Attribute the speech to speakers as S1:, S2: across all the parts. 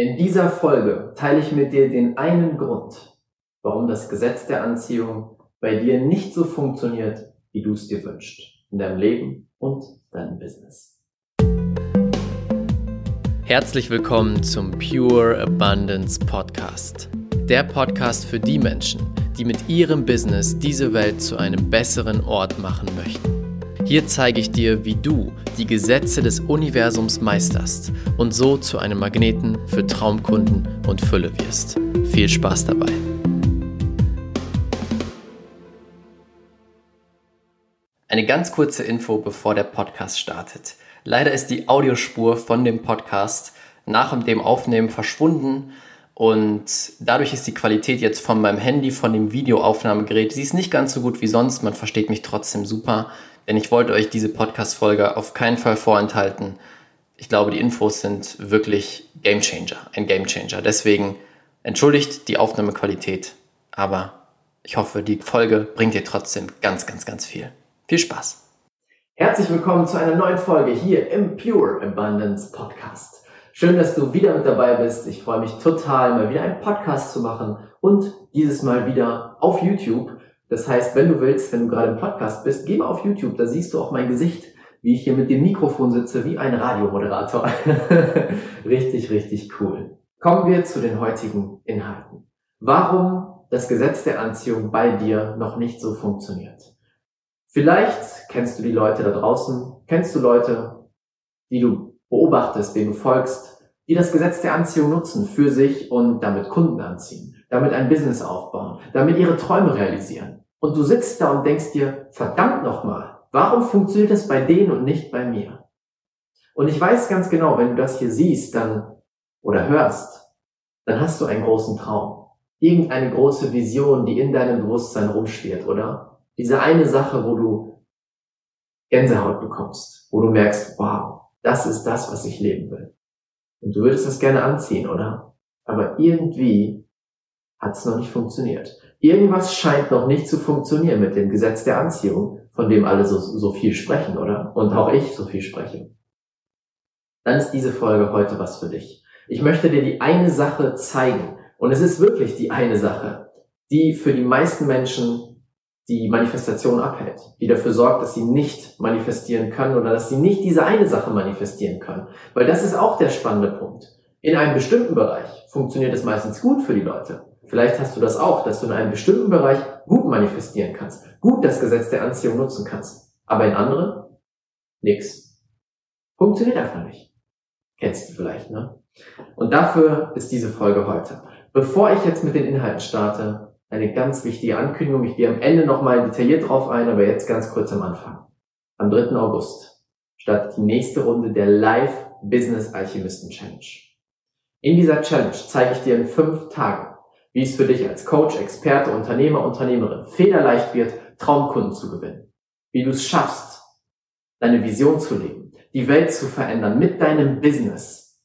S1: In dieser Folge teile ich mit dir den einen Grund, warum das Gesetz der Anziehung bei dir nicht so funktioniert, wie du es dir wünschst, in deinem Leben und deinem Business.
S2: Herzlich willkommen zum Pure Abundance Podcast. Der Podcast für die Menschen, die mit ihrem Business diese Welt zu einem besseren Ort machen möchten. Hier zeige ich dir, wie du die Gesetze des Universums meisterst und so zu einem Magneten für Traumkunden und Fülle wirst. Viel Spaß dabei! Eine ganz kurze Info, bevor der Podcast startet. Leider ist die Audiospur von dem Podcast nach dem Aufnehmen verschwunden und dadurch ist die Qualität jetzt von meinem Handy, von dem Videoaufnahmegerät, sie ist nicht ganz so gut wie sonst, man versteht mich trotzdem super. Denn ich wollte euch diese Podcast-Folge auf keinen Fall vorenthalten. Ich glaube, die Infos sind wirklich Game Changer, ein Game Changer. Deswegen entschuldigt die Aufnahmequalität, aber ich hoffe, die Folge bringt dir trotzdem ganz, ganz, ganz viel. Viel Spaß!
S1: Herzlich willkommen zu einer neuen Folge hier im Pure Abundance Podcast. Schön, dass du wieder mit dabei bist. Ich freue mich total, mal wieder einen Podcast zu machen und dieses Mal wieder auf YouTube. Das heißt, wenn du willst, wenn du gerade im Podcast bist, geh mal auf YouTube, da siehst du auch mein Gesicht, wie ich hier mit dem Mikrofon sitze, wie ein Radiomoderator. richtig, richtig cool. Kommen wir zu den heutigen Inhalten. Warum das Gesetz der Anziehung bei dir noch nicht so funktioniert. Vielleicht kennst du die Leute da draußen, kennst du Leute, die du beobachtest, denen du folgst, die das Gesetz der Anziehung nutzen für sich und damit Kunden anziehen, damit ein Business aufbauen, damit ihre Träume realisieren. Und du sitzt da und denkst dir, verdammt nochmal, warum funktioniert das bei denen und nicht bei mir? Und ich weiß ganz genau, wenn du das hier siehst, dann, oder hörst, dann hast du einen großen Traum. Irgendeine große Vision, die in deinem Bewusstsein rumschwirrt, oder? Diese eine Sache, wo du Gänsehaut bekommst, wo du merkst, wow, das ist das, was ich leben will. Und du würdest das gerne anziehen, oder? Aber irgendwie hat es noch nicht funktioniert. Irgendwas scheint noch nicht zu funktionieren mit dem Gesetz der Anziehung, von dem alle so, so viel sprechen, oder? Und auch ich so viel spreche. Dann ist diese Folge heute was für dich. Ich möchte dir die eine Sache zeigen. Und es ist wirklich die eine Sache, die für die meisten Menschen die Manifestation abhält, die dafür sorgt, dass sie nicht manifestieren können oder dass sie nicht diese eine Sache manifestieren können. Weil das ist auch der spannende Punkt. In einem bestimmten Bereich funktioniert es meistens gut für die Leute. Vielleicht hast du das auch, dass du in einem bestimmten Bereich gut manifestieren kannst, gut das Gesetz der Anziehung nutzen kannst. Aber in anderen nix. Funktioniert einfach nicht. Kennst du vielleicht, ne? Und dafür ist diese Folge heute. Bevor ich jetzt mit den Inhalten starte, eine ganz wichtige Ankündigung. Ich gehe am Ende nochmal detailliert drauf ein, aber jetzt ganz kurz am Anfang. Am 3. August startet die nächste Runde der Live Business Alchemisten Challenge. In dieser Challenge zeige ich dir in fünf Tagen, wie es für dich als Coach, Experte, Unternehmer, Unternehmerin federleicht wird, Traumkunden zu gewinnen. Wie du es schaffst, deine Vision zu leben, die Welt zu verändern mit deinem Business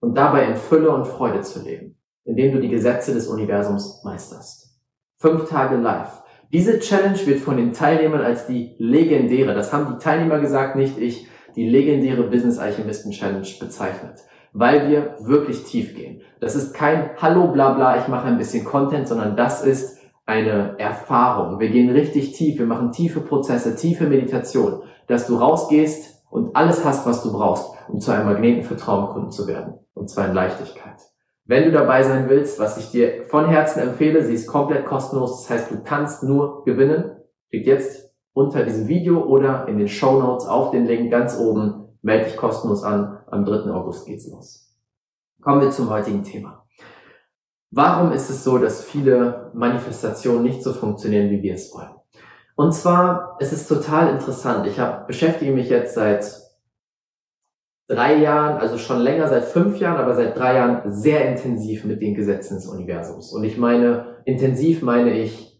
S1: und dabei in Fülle und Freude zu leben, indem du die Gesetze des Universums meisterst. Fünf Tage live. Diese Challenge wird von den Teilnehmern als die legendäre, das haben die Teilnehmer gesagt, nicht ich, die legendäre Business Alchemisten Challenge bezeichnet weil wir wirklich tief gehen. Das ist kein Hallo bla bla, ich mache ein bisschen Content, sondern das ist eine Erfahrung. Wir gehen richtig tief, wir machen tiefe Prozesse, tiefe Meditation, dass du rausgehst und alles hast, was du brauchst, um zu einem Magneten für Traumkunden zu werden. Und zwar in Leichtigkeit. Wenn du dabei sein willst, was ich dir von Herzen empfehle, sie ist komplett kostenlos, das heißt, du kannst nur gewinnen. Klick jetzt unter diesem Video oder in den Show Notes auf den Link ganz oben, melde dich kostenlos an am 3. August geht's los. Kommen wir zum heutigen Thema. Warum ist es so, dass viele Manifestationen nicht so funktionieren, wie wir es wollen? Und zwar, es ist total interessant. Ich hab, beschäftige mich jetzt seit drei Jahren, also schon länger, seit fünf Jahren, aber seit drei Jahren sehr intensiv mit den Gesetzen des Universums. Und ich meine, intensiv meine ich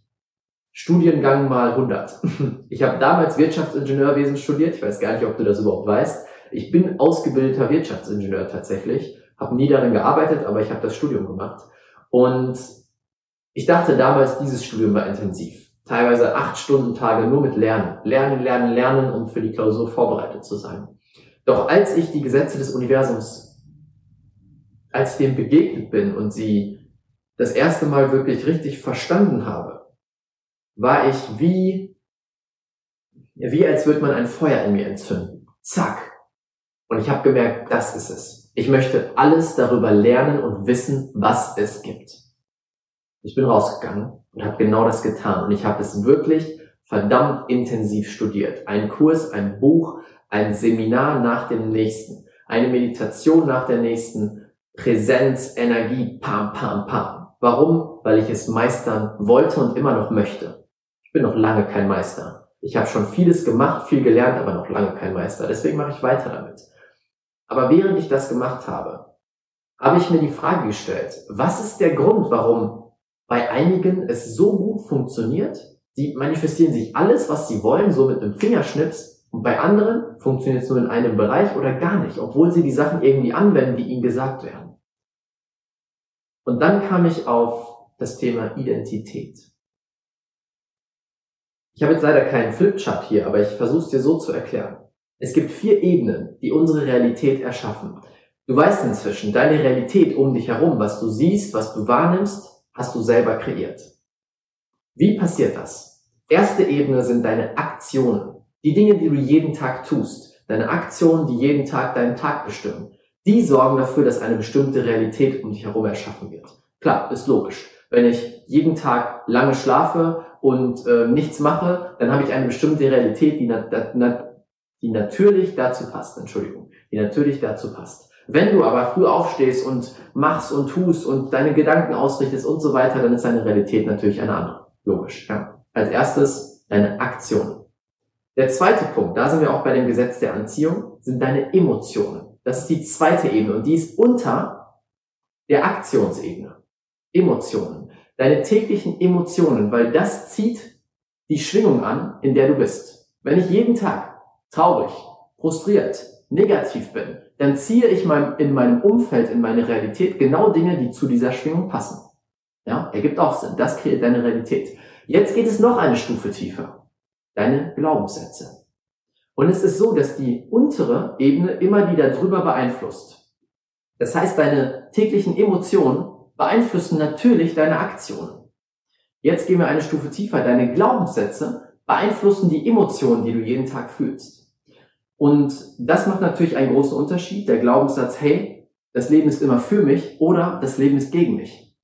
S1: Studiengang mal 100. Ich habe damals Wirtschaftsingenieurwesen studiert. Ich weiß gar nicht, ob du das überhaupt weißt. Ich bin ausgebildeter Wirtschaftsingenieur tatsächlich, habe nie darin gearbeitet, aber ich habe das Studium gemacht. Und ich dachte damals, dieses Studium war intensiv. Teilweise acht Stunden Tage nur mit Lernen. Lernen, lernen, lernen, um für die Klausur vorbereitet zu sein. Doch als ich die Gesetze des Universums als ich dem begegnet bin und sie das erste Mal wirklich richtig verstanden habe, war ich wie, wie als würde man ein Feuer in mir entzünden. Zack. Und ich habe gemerkt, das ist es. Ich möchte alles darüber lernen und wissen, was es gibt. Ich bin rausgegangen und habe genau das getan. Und ich habe es wirklich verdammt intensiv studiert. Ein Kurs, ein Buch, ein Seminar nach dem nächsten, eine Meditation nach der nächsten, Präsenz, Energie, pam, pam, pam. Warum? Weil ich es meistern wollte und immer noch möchte. Ich bin noch lange kein Meister. Ich habe schon vieles gemacht, viel gelernt, aber noch lange kein Meister. Deswegen mache ich weiter damit. Aber während ich das gemacht habe, habe ich mir die Frage gestellt, was ist der Grund, warum bei einigen es so gut funktioniert? Die manifestieren sich alles, was sie wollen, so mit einem Fingerschnips, und bei anderen funktioniert es nur in einem Bereich oder gar nicht, obwohl sie die Sachen irgendwie anwenden, die ihnen gesagt werden. Und dann kam ich auf das Thema Identität. Ich habe jetzt leider keinen Flipchart hier, aber ich versuche es dir so zu erklären. Es gibt vier Ebenen, die unsere Realität erschaffen. Du weißt inzwischen, deine Realität um dich herum, was du siehst, was du wahrnimmst, hast du selber kreiert. Wie passiert das? Erste Ebene sind deine Aktionen. Die Dinge, die du jeden Tag tust. Deine Aktionen, die jeden Tag deinen Tag bestimmen. Die sorgen dafür, dass eine bestimmte Realität um dich herum erschaffen wird. Klar, ist logisch. Wenn ich jeden Tag lange schlafe und äh, nichts mache, dann habe ich eine bestimmte Realität, die na, na, die natürlich dazu passt, Entschuldigung, die natürlich dazu passt. Wenn du aber früh aufstehst und machst und tust und deine Gedanken ausrichtest und so weiter, dann ist deine Realität natürlich eine andere. Logisch, ja. Als erstes deine Aktion. Der zweite Punkt, da sind wir auch bei dem Gesetz der Anziehung, sind deine Emotionen. Das ist die zweite Ebene und die ist unter der Aktionsebene. Emotionen. Deine täglichen Emotionen, weil das zieht die Schwingung an, in der du bist. Wenn ich jeden Tag traurig, frustriert, negativ bin, dann ziehe ich in meinem Umfeld, in meine Realität genau Dinge, die zu dieser Schwingung passen. Ja, ergibt auch Sinn. Das kreiert deine Realität. Jetzt geht es noch eine Stufe tiefer. Deine Glaubenssätze. Und es ist so, dass die untere Ebene immer wieder drüber beeinflusst. Das heißt, deine täglichen Emotionen beeinflussen natürlich deine Aktionen. Jetzt gehen wir eine Stufe tiefer. Deine Glaubenssätze beeinflussen die Emotionen, die du jeden Tag fühlst. Und das macht natürlich einen großen Unterschied. Der Glaubenssatz, hey, das Leben ist immer für mich oder das Leben ist gegen mich.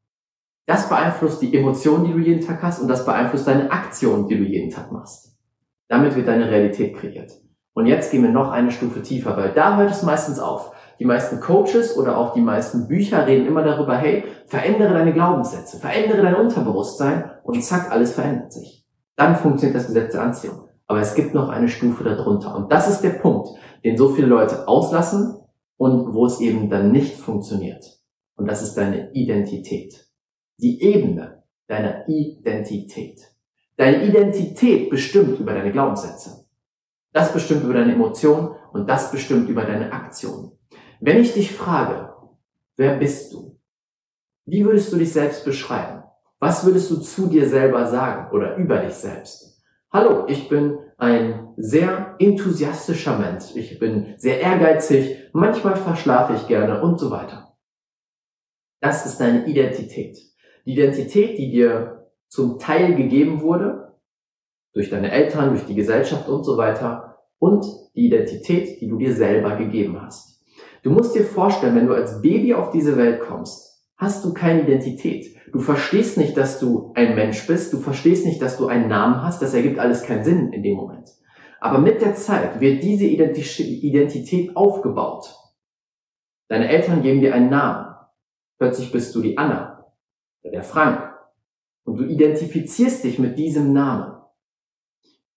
S1: Das beeinflusst die Emotionen, die du jeden Tag hast und das beeinflusst deine Aktionen, die du jeden Tag machst. Damit wird deine Realität kreiert. Und jetzt gehen wir noch eine Stufe tiefer, weil da hört es meistens auf. Die meisten Coaches oder auch die meisten Bücher reden immer darüber, hey, verändere deine Glaubenssätze, verändere dein Unterbewusstsein und zack, alles verändert sich. Dann funktioniert das Gesetz der Anziehung. Aber es gibt noch eine Stufe darunter. Und das ist der Punkt, den so viele Leute auslassen und wo es eben dann nicht funktioniert. Und das ist deine Identität. Die Ebene deiner Identität. Deine Identität bestimmt über deine Glaubenssätze. Das bestimmt über deine Emotionen und das bestimmt über deine Aktionen. Wenn ich dich frage, wer bist du? Wie würdest du dich selbst beschreiben? Was würdest du zu dir selber sagen oder über dich selbst? Hallo, ich bin ein sehr enthusiastischer Mensch. Ich bin sehr ehrgeizig, manchmal verschlafe ich gerne und so weiter. Das ist deine Identität. Die Identität, die dir zum Teil gegeben wurde, durch deine Eltern, durch die Gesellschaft und so weiter, und die Identität, die du dir selber gegeben hast. Du musst dir vorstellen, wenn du als Baby auf diese Welt kommst, hast du keine Identität. Du verstehst nicht, dass du ein Mensch bist. Du verstehst nicht, dass du einen Namen hast. Das ergibt alles keinen Sinn in dem Moment. Aber mit der Zeit wird diese Identität aufgebaut. Deine Eltern geben dir einen Namen. Plötzlich bist du die Anna oder der Frank. Und du identifizierst dich mit diesem Namen.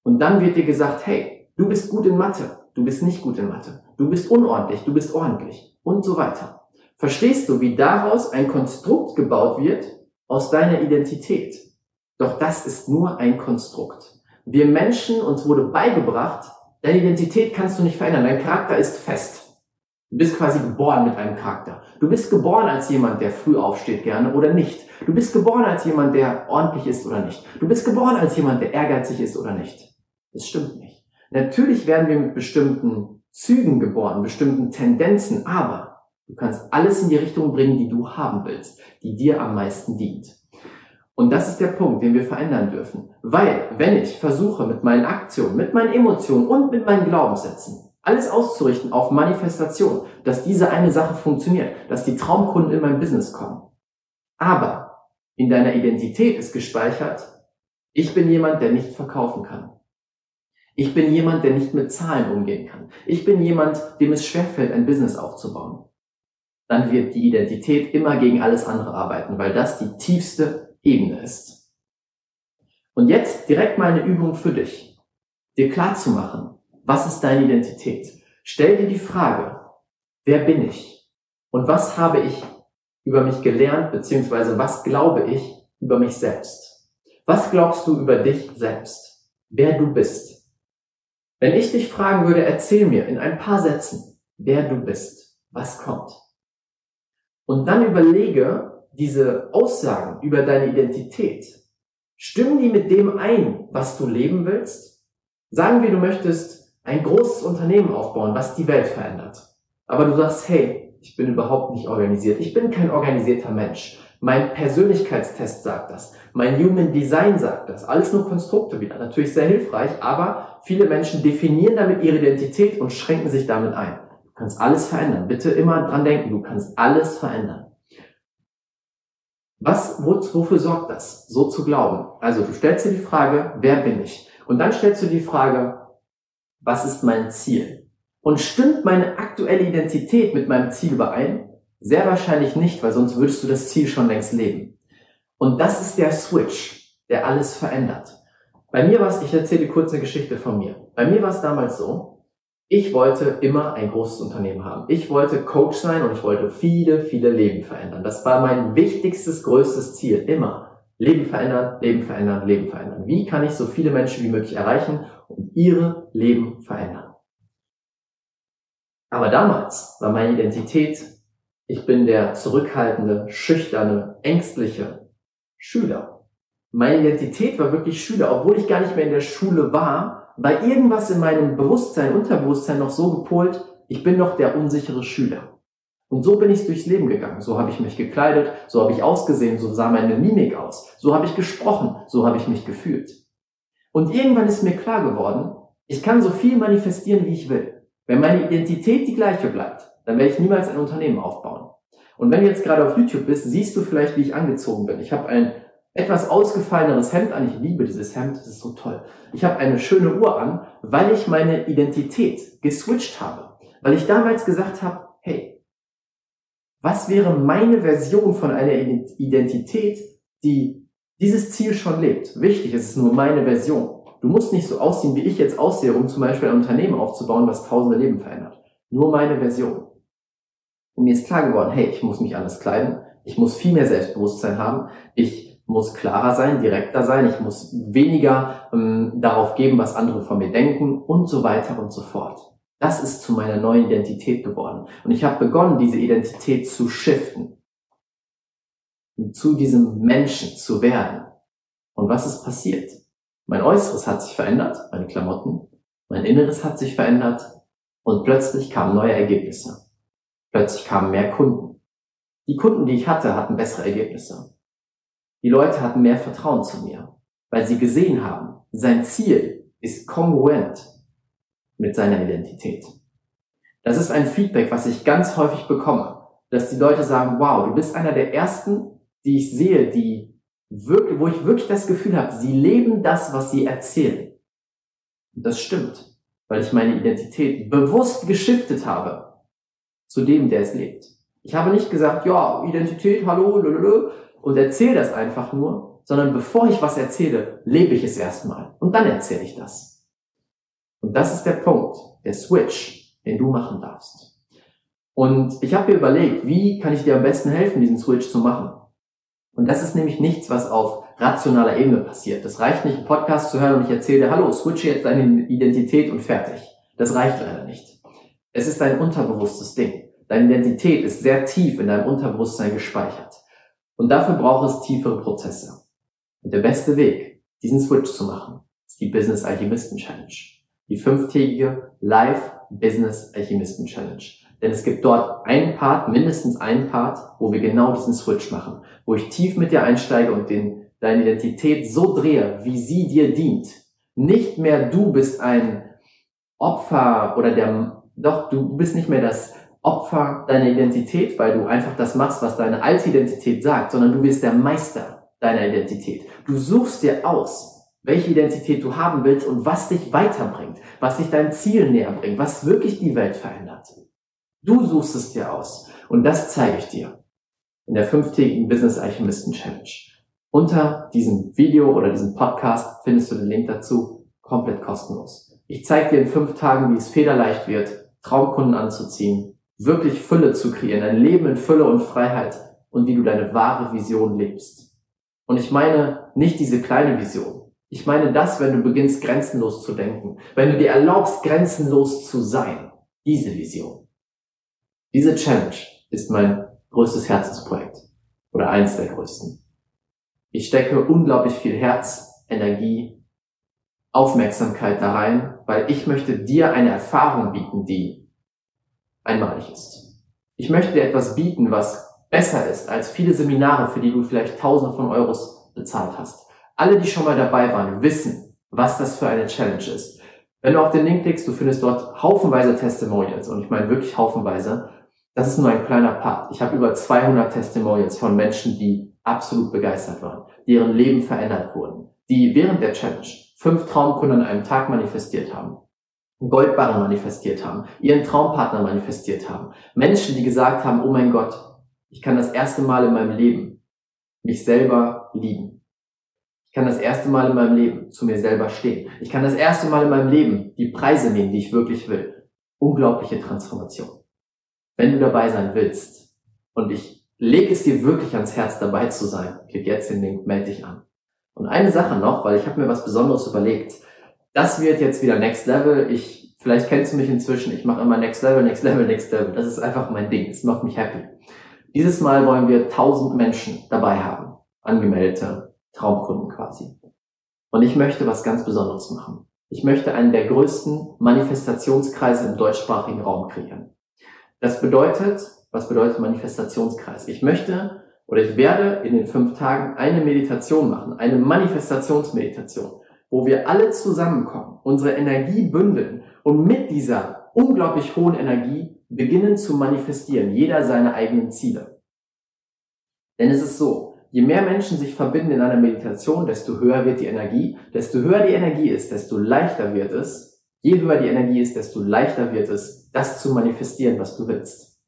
S1: Und dann wird dir gesagt, hey, du bist gut in Mathe. Du bist nicht gut in Mathe. Du bist unordentlich. Du bist ordentlich. Und so weiter. Verstehst du, wie daraus ein Konstrukt gebaut wird, aus deiner Identität. Doch das ist nur ein Konstrukt. Wir Menschen, uns wurde beigebracht, deine Identität kannst du nicht verändern. Dein Charakter ist fest. Du bist quasi geboren mit einem Charakter. Du bist geboren als jemand, der früh aufsteht gerne oder nicht. Du bist geboren als jemand, der ordentlich ist oder nicht. Du bist geboren als jemand, der ehrgeizig ist oder nicht. Das stimmt nicht. Natürlich werden wir mit bestimmten Zügen geboren, bestimmten Tendenzen, aber Du kannst alles in die Richtung bringen, die du haben willst, die dir am meisten dient. Und das ist der Punkt, den wir verändern dürfen. Weil, wenn ich versuche, mit meinen Aktionen, mit meinen Emotionen und mit meinen Glaubenssätzen alles auszurichten auf Manifestation, dass diese eine Sache funktioniert, dass die Traumkunden in mein Business kommen. Aber in deiner Identität ist gespeichert, ich bin jemand, der nicht verkaufen kann. Ich bin jemand, der nicht mit Zahlen umgehen kann. Ich bin jemand, dem es schwerfällt, ein Business aufzubauen. Dann wird die Identität immer gegen alles andere arbeiten, weil das die tiefste Ebene ist. Und jetzt direkt mal eine Übung für dich. Dir klar zu machen, was ist deine Identität? Stell dir die Frage, wer bin ich? Und was habe ich über mich gelernt, beziehungsweise was glaube ich über mich selbst? Was glaubst du über dich selbst? Wer du bist? Wenn ich dich fragen würde, erzähl mir in ein paar Sätzen, wer du bist, was kommt. Und dann überlege diese Aussagen über deine Identität. Stimmen die mit dem ein, was du leben willst? Sagen wir, du möchtest ein großes Unternehmen aufbauen, was die Welt verändert. Aber du sagst, hey, ich bin überhaupt nicht organisiert. Ich bin kein organisierter Mensch. Mein Persönlichkeitstest sagt das. Mein Human Design sagt das. Alles nur Konstrukte wieder. Natürlich sehr hilfreich, aber viele Menschen definieren damit ihre Identität und schränken sich damit ein. Du kannst alles verändern. Bitte immer dran denken, du kannst alles verändern. Was, wofür sorgt das, so zu glauben? Also du stellst dir die Frage, wer bin ich? Und dann stellst du die Frage, was ist mein Ziel? Und stimmt meine aktuelle Identität mit meinem Ziel überein? Sehr wahrscheinlich nicht, weil sonst würdest du das Ziel schon längst leben. Und das ist der Switch, der alles verändert. Bei mir war es, ich erzähle kurz eine Geschichte von mir. Bei mir war es damals so, ich wollte immer ein großes Unternehmen haben. Ich wollte Coach sein und ich wollte viele, viele Leben verändern. Das war mein wichtigstes, größtes Ziel. Immer. Leben verändern, Leben verändern, Leben verändern. Wie kann ich so viele Menschen wie möglich erreichen und ihre Leben verändern? Aber damals war meine Identität ich bin der zurückhaltende, schüchterne, ängstliche Schüler. Meine Identität war wirklich Schüler, obwohl ich gar nicht mehr in der Schule war, war irgendwas in meinem Bewusstsein, Unterbewusstsein noch so gepolt, ich bin noch der unsichere Schüler. Und so bin ich durchs Leben gegangen. So habe ich mich gekleidet, so habe ich ausgesehen, so sah meine Mimik aus, so habe ich gesprochen, so habe ich mich gefühlt. Und irgendwann ist mir klar geworden, ich kann so viel manifestieren, wie ich will. Wenn meine Identität die gleiche bleibt, dann werde ich niemals ein Unternehmen aufbauen. Und wenn du jetzt gerade auf YouTube bist, siehst du vielleicht, wie ich angezogen bin. Ich habe ein etwas ausgefalleneres Hemd an. Ich liebe dieses Hemd, das ist so toll. Ich habe eine schöne Uhr an, weil ich meine Identität geswitcht habe. Weil ich damals gesagt habe, hey, was wäre meine Version von einer Identität, die dieses Ziel schon lebt? Wichtig, es ist nur meine Version. Du musst nicht so aussehen, wie ich jetzt aussehe, um zum Beispiel ein Unternehmen aufzubauen, was tausende Leben verändert. Nur meine Version. Und mir ist klar geworden, hey, ich muss mich anders kleiden, ich muss viel mehr Selbstbewusstsein haben, ich muss klarer sein, direkter sein, ich muss weniger ähm, darauf geben, was andere von mir denken und so weiter und so fort. Das ist zu meiner neuen Identität geworden. Und ich habe begonnen, diese Identität zu shiften. zu diesem Menschen zu werden. Und was ist passiert? Mein Äußeres hat sich verändert, meine Klamotten, mein Inneres hat sich verändert und plötzlich kamen neue Ergebnisse. Plötzlich kamen mehr Kunden. Die Kunden, die ich hatte, hatten bessere Ergebnisse. Die Leute hatten mehr Vertrauen zu mir, weil sie gesehen haben, sein Ziel ist kongruent mit seiner Identität. Das ist ein Feedback, was ich ganz häufig bekomme, dass die Leute sagen, wow, du bist einer der ersten, die ich sehe, die wirklich, wo ich wirklich das Gefühl habe, sie leben das, was sie erzählen. Und das stimmt, weil ich meine Identität bewusst geschiftet habe zu dem, der es lebt. Ich habe nicht gesagt, ja, Identität, hallo, lululu, und erzähle das einfach nur, sondern bevor ich was erzähle, lebe ich es erstmal. Und dann erzähle ich das. Und das ist der Punkt, der Switch, den du machen darfst. Und ich habe mir überlegt, wie kann ich dir am besten helfen, diesen Switch zu machen? Und das ist nämlich nichts, was auf rationaler Ebene passiert. Das reicht nicht, einen Podcast zu hören und ich erzähle, hallo, switche jetzt deine Identität und fertig. Das reicht leider nicht. Es ist ein unterbewusstes Ding. Deine Identität ist sehr tief in deinem Unterbewusstsein gespeichert. Und dafür braucht es tiefere Prozesse. Und der beste Weg, diesen Switch zu machen, ist die Business Alchemisten Challenge. Die fünftägige Live Business Alchemisten Challenge. Denn es gibt dort einen Part, mindestens einen Part, wo wir genau diesen Switch machen, wo ich tief mit dir einsteige und den, deine Identität so drehe, wie sie dir dient. Nicht mehr du bist ein Opfer oder der, doch, du bist nicht mehr das Opfer deiner Identität, weil du einfach das machst, was deine alte Identität sagt, sondern du bist der Meister deiner Identität. Du suchst dir aus, welche Identität du haben willst und was dich weiterbringt, was dich deinem Ziel näher bringt, was wirklich die Welt verändert. Du suchst es dir aus und das zeige ich dir in der fünftägigen Business Alchemisten Challenge. Unter diesem Video oder diesem Podcast findest du den Link dazu komplett kostenlos. Ich zeige dir in fünf Tagen, wie es federleicht wird, Traumkunden anzuziehen, wirklich Fülle zu kreieren, ein Leben in Fülle und Freiheit und wie du deine wahre Vision lebst. Und ich meine nicht diese kleine Vision. Ich meine das, wenn du beginnst, grenzenlos zu denken, wenn du dir erlaubst, grenzenlos zu sein. Diese Vision. Diese Challenge ist mein größtes Herzensprojekt oder eins der größten. Ich stecke unglaublich viel Herz, Energie, Aufmerksamkeit da rein, weil ich möchte dir eine Erfahrung bieten, die einmalig ist. Ich möchte dir etwas bieten, was besser ist als viele Seminare, für die du vielleicht Tausende von Euros bezahlt hast. Alle, die schon mal dabei waren, wissen, was das für eine Challenge ist. Wenn du auf den Link klickst, du findest dort haufenweise Testimonials und ich meine wirklich haufenweise. Das ist nur ein kleiner Part. Ich habe über 200 Testimonials von Menschen, die absolut begeistert waren, deren Leben verändert wurden, die während der Challenge fünf Traumkunden an einem Tag manifestiert haben, Goldbarren manifestiert haben, ihren Traumpartner manifestiert haben, Menschen, die gesagt haben, oh mein Gott, ich kann das erste Mal in meinem Leben mich selber lieben. Ich kann das erste Mal in meinem Leben zu mir selber stehen. Ich kann das erste Mal in meinem Leben die Preise nehmen, die ich wirklich will. Unglaubliche Transformation. Wenn du dabei sein willst und ich lege es dir wirklich ans Herz, dabei zu sein, klick jetzt den Link, melde dich an. Und eine Sache noch, weil ich habe mir was Besonderes überlegt. Das wird jetzt wieder Next Level. Ich, vielleicht kennst du mich inzwischen, ich mache immer Next Level, Next Level, Next Level. Das ist einfach mein Ding. Es macht mich happy. Dieses Mal wollen wir 1000 Menschen dabei haben. Angemeldete Traumkunden quasi. Und ich möchte was ganz Besonderes machen. Ich möchte einen der größten Manifestationskreise im deutschsprachigen Raum kreieren. Das bedeutet, was bedeutet Manifestationskreis? Ich möchte oder ich werde in den fünf Tagen eine Meditation machen, eine Manifestationsmeditation, wo wir alle zusammenkommen, unsere Energie bündeln und mit dieser unglaublich hohen Energie beginnen zu manifestieren, jeder seine eigenen Ziele. Denn es ist so, je mehr Menschen sich verbinden in einer Meditation, desto höher wird die Energie, desto höher die Energie ist, desto leichter wird es, je höher die Energie ist, desto leichter wird es, das zu manifestieren, was du willst.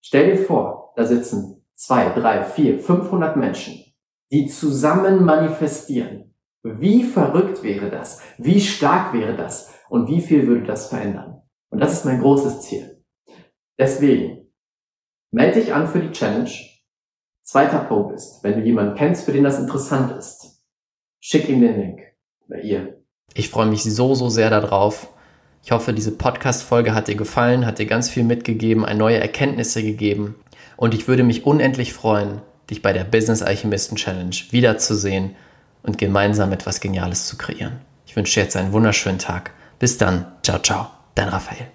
S1: Stell dir vor, da sitzen zwei, drei, vier, 500 Menschen, die zusammen manifestieren. Wie verrückt wäre das? Wie stark wäre das? Und wie viel würde das verändern? Und das ist mein großes Ziel. Deswegen, melde dich an für die Challenge. Zweiter Punkt ist, wenn du jemanden kennst, für den das interessant ist, schick ihm den Link. Oder ihr.
S2: Ich freue mich so, so sehr darauf. Ich hoffe, diese Podcast-Folge hat dir gefallen, hat dir ganz viel mitgegeben, neue Erkenntnisse gegeben. Und ich würde mich unendlich freuen, dich bei der Business Alchemisten Challenge wiederzusehen und gemeinsam etwas Geniales zu kreieren. Ich wünsche dir jetzt einen wunderschönen Tag. Bis dann. Ciao, ciao. Dein Raphael.